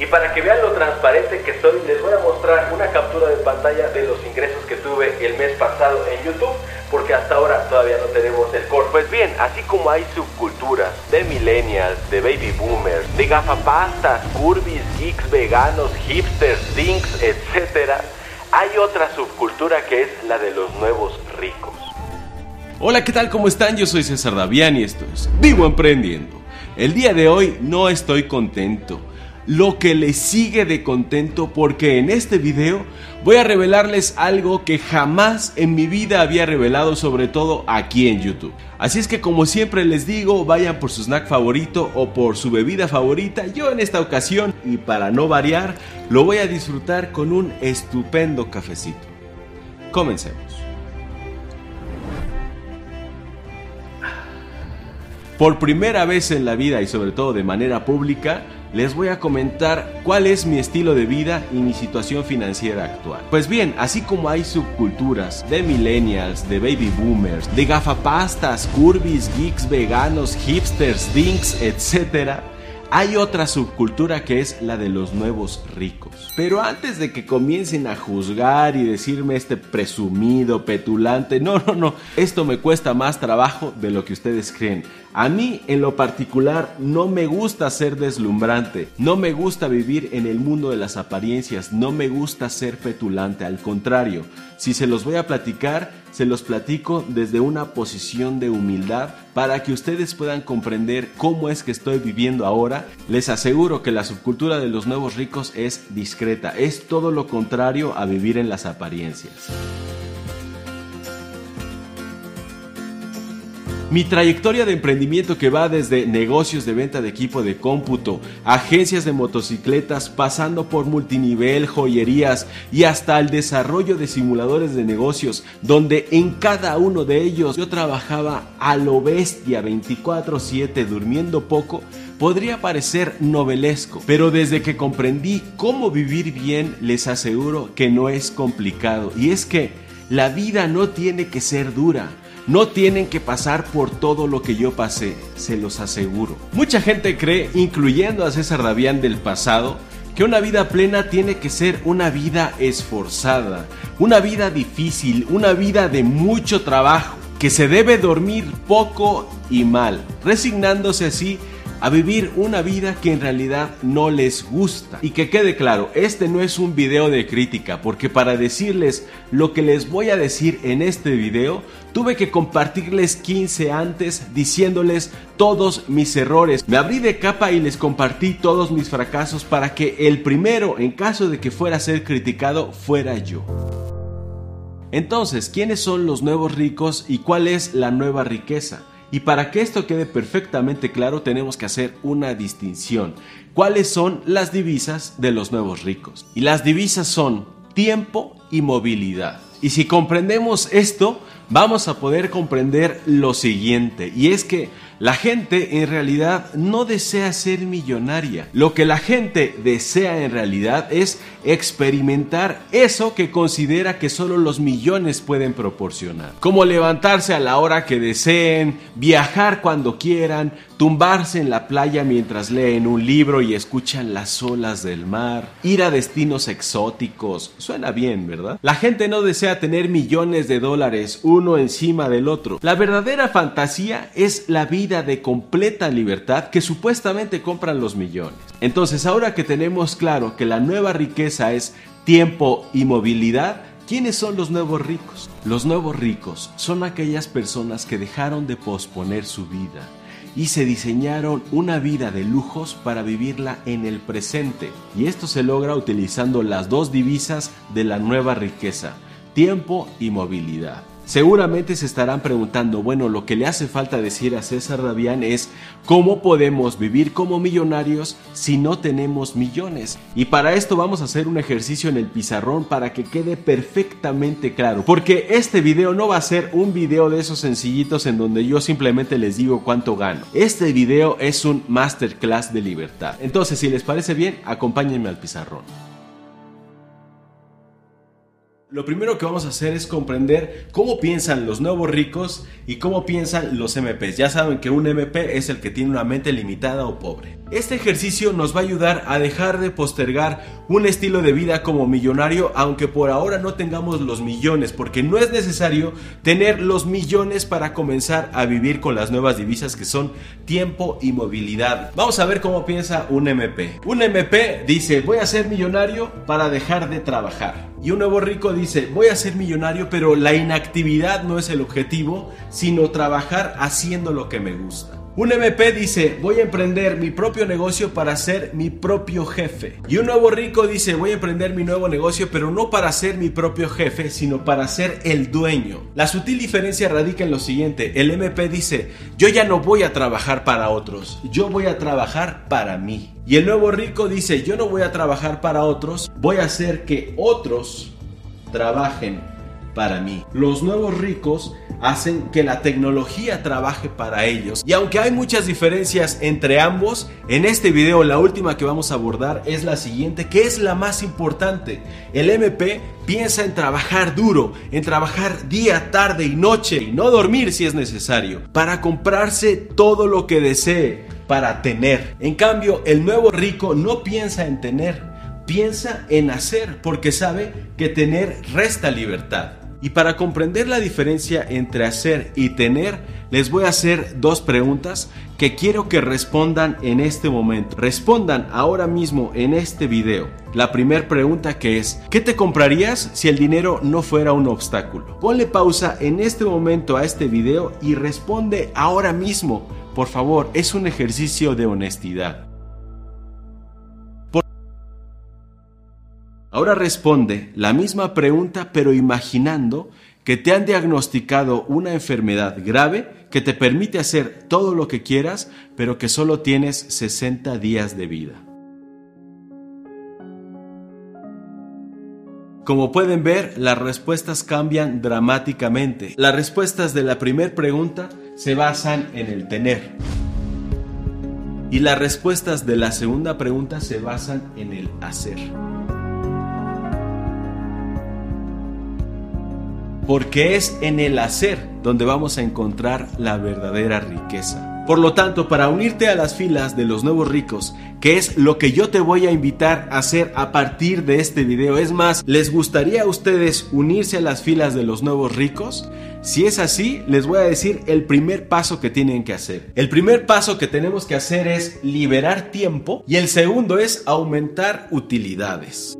Y para que vean lo transparente que soy, les voy a mostrar una captura de pantalla de los ingresos que tuve el mes pasado en YouTube, porque hasta ahora todavía no tenemos el core. Pues bien, así como hay subculturas de millennials, de baby boomers, de gafapastas, curvis, geeks, veganos, hipsters, dinks, etc., hay otra subcultura que es la de los nuevos ricos. Hola, ¿qué tal? ¿Cómo están? Yo soy César Davián y esto es Vivo Emprendiendo. El día de hoy no estoy contento lo que les sigue de contento porque en este video voy a revelarles algo que jamás en mi vida había revelado, sobre todo aquí en YouTube. Así es que como siempre les digo, vayan por su snack favorito o por su bebida favorita. Yo en esta ocasión, y para no variar, lo voy a disfrutar con un estupendo cafecito. Comencemos. Por primera vez en la vida y sobre todo de manera pública, les voy a comentar cuál es mi estilo de vida y mi situación financiera actual. Pues bien, así como hay subculturas de millennials, de baby boomers, de gafapastas, curvis, geeks, veganos, hipsters, dinks, etc., hay otra subcultura que es la de los nuevos ricos. Pero antes de que comiencen a juzgar y decirme este presumido, petulante, no, no, no, esto me cuesta más trabajo de lo que ustedes creen. A mí en lo particular no me gusta ser deslumbrante, no me gusta vivir en el mundo de las apariencias, no me gusta ser petulante, al contrario, si se los voy a platicar, se los platico desde una posición de humildad para que ustedes puedan comprender cómo es que estoy viviendo ahora. Les aseguro que la subcultura de los nuevos ricos es discreta, es todo lo contrario a vivir en las apariencias. Mi trayectoria de emprendimiento que va desde negocios de venta de equipo de cómputo, agencias de motocicletas, pasando por multinivel, joyerías y hasta el desarrollo de simuladores de negocios, donde en cada uno de ellos yo trabajaba a lo bestia 24/7 durmiendo poco, podría parecer novelesco, pero desde que comprendí cómo vivir bien les aseguro que no es complicado y es que la vida no tiene que ser dura. No tienen que pasar por todo lo que yo pasé, se los aseguro. Mucha gente cree, incluyendo a César Davián del pasado, que una vida plena tiene que ser una vida esforzada, una vida difícil, una vida de mucho trabajo, que se debe dormir poco y mal, resignándose así a vivir una vida que en realidad no les gusta. Y que quede claro, este no es un video de crítica, porque para decirles lo que les voy a decir en este video, tuve que compartirles 15 antes diciéndoles todos mis errores. Me abrí de capa y les compartí todos mis fracasos para que el primero, en caso de que fuera a ser criticado, fuera yo. Entonces, ¿quiénes son los nuevos ricos y cuál es la nueva riqueza? Y para que esto quede perfectamente claro tenemos que hacer una distinción. ¿Cuáles son las divisas de los nuevos ricos? Y las divisas son tiempo y movilidad. Y si comprendemos esto, vamos a poder comprender lo siguiente, y es que la gente en realidad no desea ser millonaria. Lo que la gente desea en realidad es experimentar eso que considera que solo los millones pueden proporcionar. Como levantarse a la hora que deseen, viajar cuando quieran, tumbarse en la playa mientras leen un libro y escuchan las olas del mar, ir a destinos exóticos. Suena bien, ¿verdad? La gente no desea tener millones de dólares uno encima del otro. La verdadera fantasía es la vida de completa libertad que supuestamente compran los millones. Entonces, ahora que tenemos claro que la nueva riqueza es tiempo y movilidad, ¿quiénes son los nuevos ricos? Los nuevos ricos son aquellas personas que dejaron de posponer su vida y se diseñaron una vida de lujos para vivirla en el presente. Y esto se logra utilizando las dos divisas de la nueva riqueza, tiempo y movilidad. Seguramente se estarán preguntando, bueno, lo que le hace falta decir a César Davián es cómo podemos vivir como millonarios si no tenemos millones. Y para esto vamos a hacer un ejercicio en el pizarrón para que quede perfectamente claro. Porque este video no va a ser un video de esos sencillitos en donde yo simplemente les digo cuánto gano. Este video es un masterclass de libertad. Entonces, si les parece bien, acompáñenme al pizarrón. Lo primero que vamos a hacer es comprender cómo piensan los nuevos ricos y cómo piensan los MPs. Ya saben que un MP es el que tiene una mente limitada o pobre. Este ejercicio nos va a ayudar a dejar de postergar un estilo de vida como millonario, aunque por ahora no tengamos los millones, porque no es necesario tener los millones para comenzar a vivir con las nuevas divisas que son tiempo y movilidad. Vamos a ver cómo piensa un MP. Un MP dice, voy a ser millonario para dejar de trabajar. Y un nuevo rico dice, voy a ser millonario, pero la inactividad no es el objetivo, sino trabajar haciendo lo que me gusta. Un MP dice, voy a emprender mi propio negocio para ser mi propio jefe. Y un nuevo rico dice, voy a emprender mi nuevo negocio, pero no para ser mi propio jefe, sino para ser el dueño. La sutil diferencia radica en lo siguiente, el MP dice, yo ya no voy a trabajar para otros, yo voy a trabajar para mí. Y el nuevo rico dice, yo no voy a trabajar para otros, voy a hacer que otros trabajen para mí. Los nuevos ricos hacen que la tecnología trabaje para ellos. Y aunque hay muchas diferencias entre ambos, en este video la última que vamos a abordar es la siguiente, que es la más importante. El MP piensa en trabajar duro, en trabajar día, tarde y noche y no dormir si es necesario, para comprarse todo lo que desee, para tener. En cambio, el nuevo rico no piensa en tener, piensa en hacer, porque sabe que tener resta libertad. Y para comprender la diferencia entre hacer y tener, les voy a hacer dos preguntas que quiero que respondan en este momento. Respondan ahora mismo en este video. La primera pregunta que es, ¿qué te comprarías si el dinero no fuera un obstáculo? Ponle pausa en este momento a este video y responde ahora mismo. Por favor, es un ejercicio de honestidad. Ahora responde la misma pregunta pero imaginando que te han diagnosticado una enfermedad grave que te permite hacer todo lo que quieras pero que solo tienes 60 días de vida. Como pueden ver, las respuestas cambian dramáticamente. Las respuestas de la primera pregunta se basan en el tener. Y las respuestas de la segunda pregunta se basan en el hacer. Porque es en el hacer donde vamos a encontrar la verdadera riqueza. Por lo tanto, para unirte a las filas de los nuevos ricos, que es lo que yo te voy a invitar a hacer a partir de este video, es más, ¿les gustaría a ustedes unirse a las filas de los nuevos ricos? Si es así, les voy a decir el primer paso que tienen que hacer. El primer paso que tenemos que hacer es liberar tiempo y el segundo es aumentar utilidades.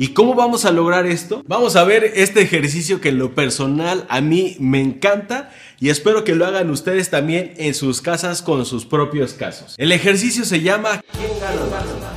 ¿Y cómo vamos a lograr esto? Vamos a ver este ejercicio que en lo personal a mí me encanta y espero que lo hagan ustedes también en sus casas con sus propios casos. El ejercicio se llama ¿Quién gana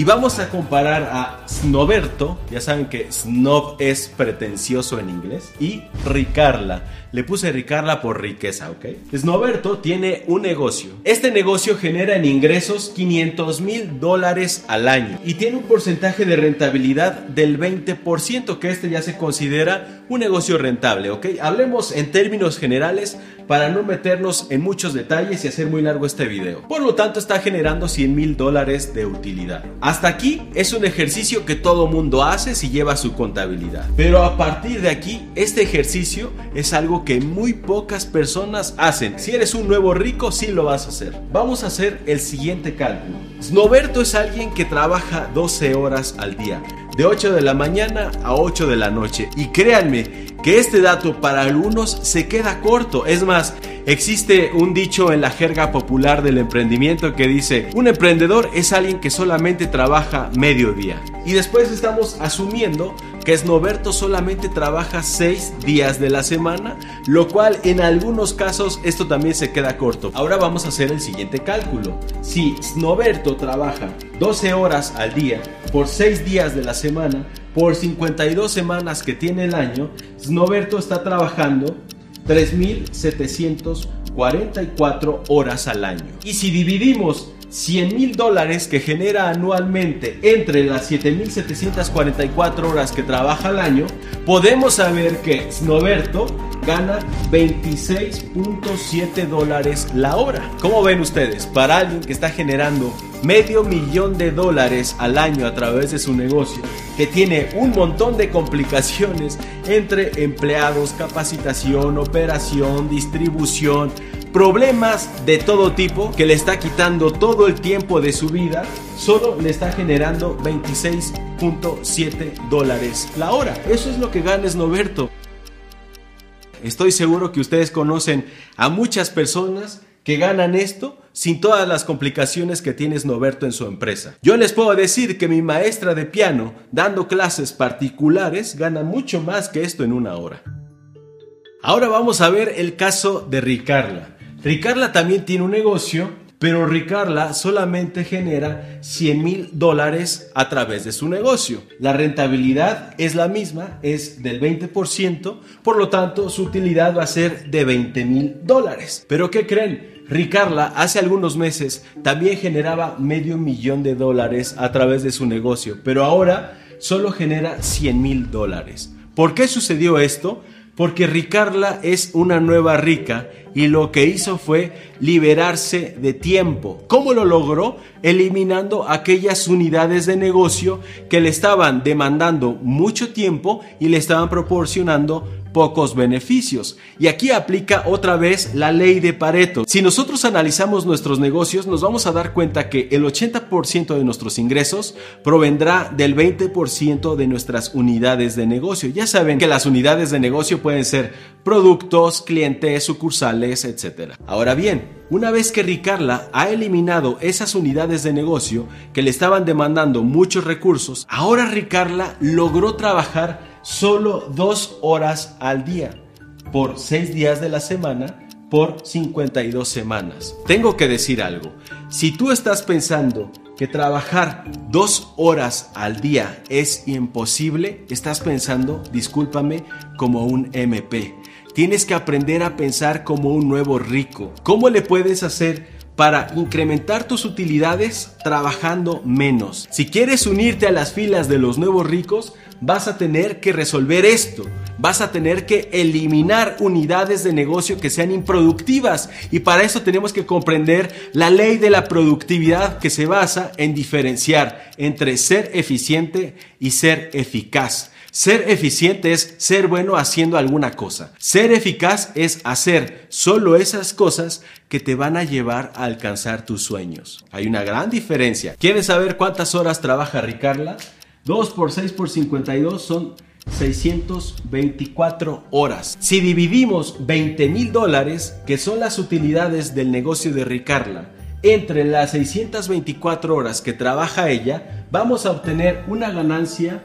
Y vamos a comparar a Snoberto, ya saben que Snob es pretencioso en inglés, y Ricarla. Le puse Ricarla por riqueza, ¿ok? Snoberto tiene un negocio. Este negocio genera en ingresos 500 mil dólares al año y tiene un porcentaje de rentabilidad del 20%, que este ya se considera un negocio rentable, ¿ok? Hablemos en términos generales para no meternos en muchos detalles y hacer muy largo este video. Por lo tanto, está generando 100 mil dólares de utilidad. Hasta aquí es un ejercicio que todo mundo hace si lleva su contabilidad. Pero a partir de aquí, este ejercicio es algo que muy pocas personas hacen. Si eres un nuevo rico, sí lo vas a hacer. Vamos a hacer el siguiente cálculo. Snoberto es alguien que trabaja 12 horas al día, de 8 de la mañana a 8 de la noche. Y créanme que este dato para algunos se queda corto. Es más, existe un dicho en la jerga popular del emprendimiento que dice, un emprendedor es alguien que solamente trabaja medio día. Y después estamos asumiendo que Snoberto solamente trabaja 6 días de la semana, lo cual en algunos casos esto también se queda corto. Ahora vamos a hacer el siguiente cálculo. Si Snoberto trabaja 12 horas al día por 6 días de la semana, por 52 semanas que tiene el año, Snoberto está trabajando 3.744 horas al año. Y si dividimos 100 mil dólares que genera anualmente entre las 7.744 horas que trabaja al año, podemos saber que Snoberto gana 26.7 dólares la hora. ¿Cómo ven ustedes? Para alguien que está generando medio millón de dólares al año a través de su negocio, que tiene un montón de complicaciones entre empleados, capacitación, operación, distribución, problemas de todo tipo que le está quitando todo el tiempo de su vida, solo le está generando 26.7 dólares la hora. Eso es lo que gana Snoberto. Estoy seguro que ustedes conocen a muchas personas que ganan esto sin todas las complicaciones que tiene Snoberto en su empresa. Yo les puedo decir que mi maestra de piano, dando clases particulares, gana mucho más que esto en una hora. Ahora vamos a ver el caso de Ricarla. Ricarla también tiene un negocio, pero Ricarla solamente genera 100 mil dólares a través de su negocio. La rentabilidad es la misma, es del 20%, por lo tanto su utilidad va a ser de 20 mil dólares. Pero ¿qué creen? Ricarla hace algunos meses también generaba medio millón de dólares a través de su negocio, pero ahora solo genera 100 mil dólares. ¿Por qué sucedió esto? Porque Ricarla es una nueva rica y lo que hizo fue liberarse de tiempo. ¿Cómo lo logró? Eliminando aquellas unidades de negocio que le estaban demandando mucho tiempo y le estaban proporcionando pocos beneficios. Y aquí aplica otra vez la ley de Pareto. Si nosotros analizamos nuestros negocios, nos vamos a dar cuenta que el 80% de nuestros ingresos provendrá del 20% de nuestras unidades de negocio. Ya saben que las unidades de negocio pueden ser productos, clientes, sucursales, etc. Ahora bien, una vez que Ricarla ha eliminado esas unidades de negocio que le estaban demandando muchos recursos, ahora Ricarla logró trabajar solo dos horas al día, por seis días de la semana, por 52 semanas. Tengo que decir algo, si tú estás pensando que trabajar dos horas al día es imposible, estás pensando, discúlpame, como un MP. Tienes que aprender a pensar como un nuevo rico. ¿Cómo le puedes hacer para incrementar tus utilidades trabajando menos? Si quieres unirte a las filas de los nuevos ricos, vas a tener que resolver esto. Vas a tener que eliminar unidades de negocio que sean improductivas. Y para eso tenemos que comprender la ley de la productividad que se basa en diferenciar entre ser eficiente y ser eficaz. Ser eficiente es ser bueno haciendo alguna cosa. Ser eficaz es hacer solo esas cosas que te van a llevar a alcanzar tus sueños. Hay una gran diferencia. ¿Quieres saber cuántas horas trabaja Ricarla? 2 por 6 por 52 son 624 horas. Si dividimos 20 mil dólares, que son las utilidades del negocio de Ricarla, entre las 624 horas que trabaja ella, vamos a obtener una ganancia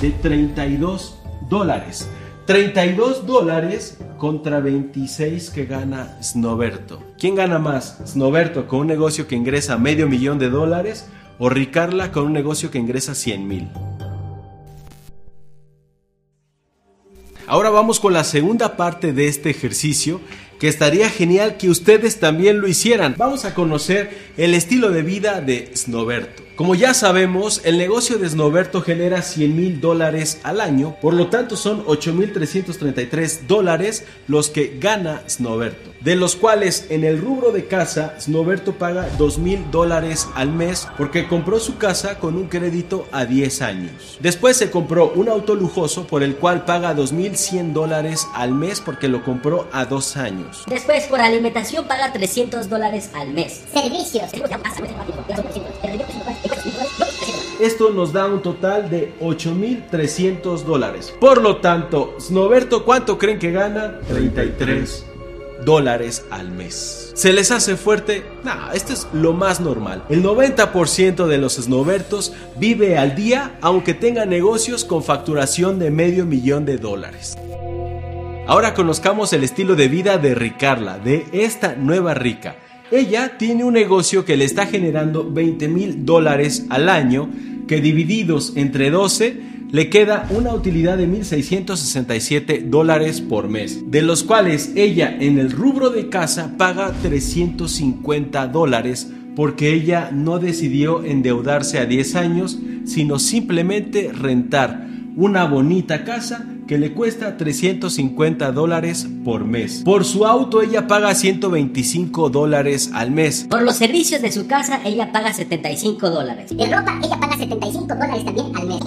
de 32 dólares. 32 dólares contra 26 que gana Snoberto. ¿Quién gana más? Snoberto con un negocio que ingresa medio millón de dólares o Ricarla con un negocio que ingresa 100 mil. Ahora vamos con la segunda parte de este ejercicio que estaría genial que ustedes también lo hicieran. Vamos a conocer el estilo de vida de Snoberto. Como ya sabemos, el negocio de Snoberto genera 100 mil dólares al año, por lo tanto son 8.333 dólares los que gana Snoberto, de los cuales en el rubro de casa Snoberto paga 2 mil dólares al mes porque compró su casa con un crédito a 10 años. Después se compró un auto lujoso por el cual paga 2.100 dólares al mes porque lo compró a 2 años. Después por alimentación paga 300 dólares al mes. Servicios. Esto nos da un total de 8.300 dólares. Por lo tanto, Snoberto, ¿cuánto creen que gana? 33 dólares al mes. ¿Se les hace fuerte? No, esto es lo más normal. El 90% de los Snobertos vive al día aunque tenga negocios con facturación de medio millón de dólares. Ahora conozcamos el estilo de vida de Ricarla, de esta nueva rica. Ella tiene un negocio que le está generando 20 mil dólares al año, que divididos entre 12 le queda una utilidad de 1.667 dólares por mes, de los cuales ella en el rubro de casa paga 350 dólares porque ella no decidió endeudarse a 10 años, sino simplemente rentar una bonita casa que le cuesta 350 dólares por mes. Por su auto ella paga 125 dólares al mes. Por los servicios de su casa ella paga 75 dólares. De ropa ella paga 75 dólares también al mes.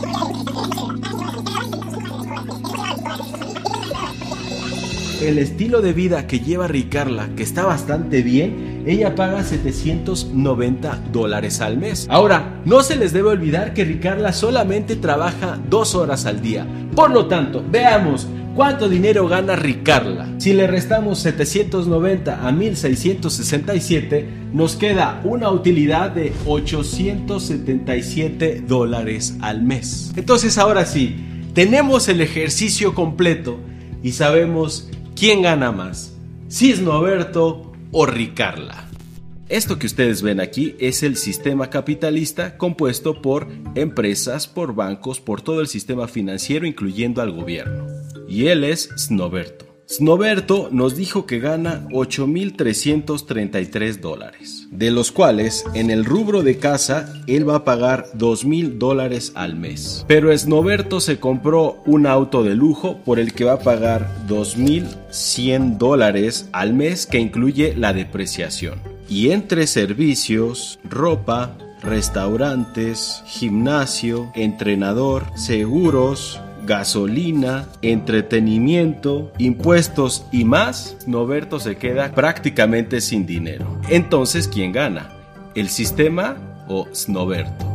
El estilo de vida que lleva Ricarla, que está bastante bien, ella paga 790 dólares al mes. Ahora, no se les debe olvidar que Ricarla solamente trabaja dos horas al día. Por lo tanto, veamos cuánto dinero gana Ricarla. Si le restamos 790 a 1667, nos queda una utilidad de 877 dólares al mes. Entonces, ahora sí, tenemos el ejercicio completo y sabemos quién gana más, si es Noberto o Ricarla. Esto que ustedes ven aquí es el sistema capitalista compuesto por empresas, por bancos, por todo el sistema financiero incluyendo al gobierno. Y él es Snoberto. Snoberto nos dijo que gana 8.333 dólares, de los cuales en el rubro de casa él va a pagar 2.000 dólares al mes. Pero Snoberto se compró un auto de lujo por el que va a pagar 2.100 dólares al mes que incluye la depreciación. Y entre servicios, ropa, restaurantes, gimnasio, entrenador, seguros, gasolina, entretenimiento, impuestos y más, Noberto se queda prácticamente sin dinero. Entonces, ¿quién gana? ¿El sistema o Snoberto?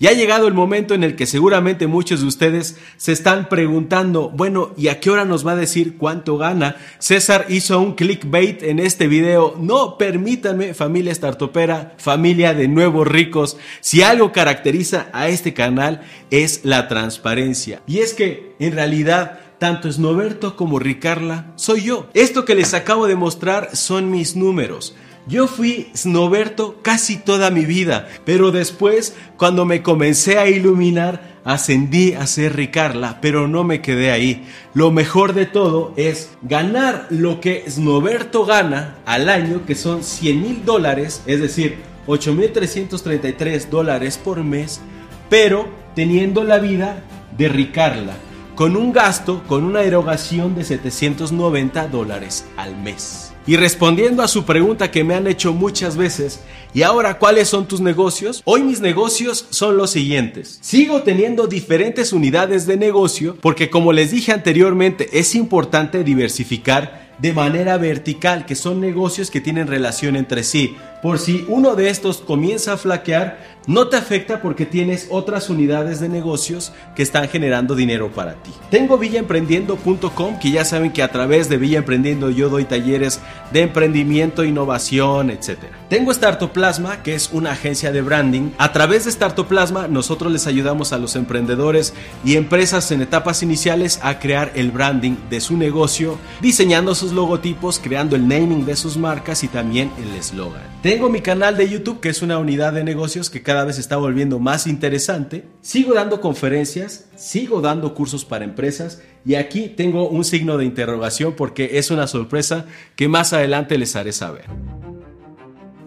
Ya ha llegado el momento en el que seguramente muchos de ustedes se están preguntando, bueno, ¿y a qué hora nos va a decir cuánto gana? César hizo un clickbait en este video. No, permítanme, familia startupera, familia de nuevos ricos, si algo caracteriza a este canal es la transparencia. Y es que, en realidad, tanto Snoberto como Ricarla soy yo. Esto que les acabo de mostrar son mis números. Yo fui Snoberto casi toda mi vida, pero después, cuando me comencé a iluminar, ascendí a ser Ricarla, pero no me quedé ahí. Lo mejor de todo es ganar lo que Snoberto gana al año, que son 100 mil dólares, es decir, 8.333 dólares por mes, pero teniendo la vida de Ricarla, con un gasto, con una erogación de 790 dólares al mes. Y respondiendo a su pregunta que me han hecho muchas veces, ¿y ahora cuáles son tus negocios? Hoy mis negocios son los siguientes. Sigo teniendo diferentes unidades de negocio porque como les dije anteriormente es importante diversificar de manera vertical, que son negocios que tienen relación entre sí. Por si uno de estos comienza a flaquear, no te afecta porque tienes otras unidades de negocios que están generando dinero para ti. Tengo villaemprendiendo.com, que ya saben que a través de Villa Emprendiendo yo doy talleres de emprendimiento, innovación, etc. Tengo Startoplasma, que es una agencia de branding. A través de Startoplasma nosotros les ayudamos a los emprendedores y empresas en etapas iniciales a crear el branding de su negocio, diseñando sus logotipos, creando el naming de sus marcas y también el eslogan. Tengo mi canal de YouTube, que es una unidad de negocios que cada vez está volviendo más interesante. Sigo dando conferencias, sigo dando cursos para empresas y aquí tengo un signo de interrogación porque es una sorpresa que más adelante les haré saber.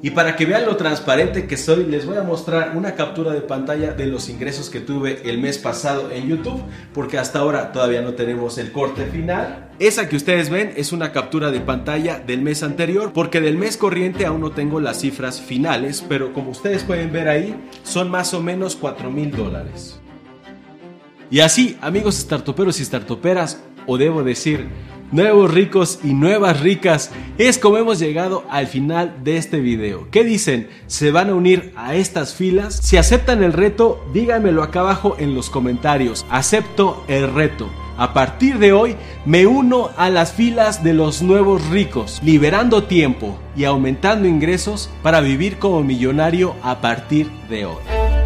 Y para que vean lo transparente que soy, les voy a mostrar una captura de pantalla de los ingresos que tuve el mes pasado en YouTube, porque hasta ahora todavía no tenemos el corte final. Esa que ustedes ven es una captura de pantalla del mes anterior, porque del mes corriente aún no tengo las cifras finales, pero como ustedes pueden ver ahí, son más o menos 4 mil dólares. Y así, amigos startuperos y startuperas, o debo decir, nuevos ricos y nuevas ricas, es como hemos llegado al final de este video. ¿Qué dicen? ¿Se van a unir a estas filas? Si aceptan el reto, díganmelo acá abajo en los comentarios. Acepto el reto. A partir de hoy me uno a las filas de los nuevos ricos, liberando tiempo y aumentando ingresos para vivir como millonario a partir de hoy.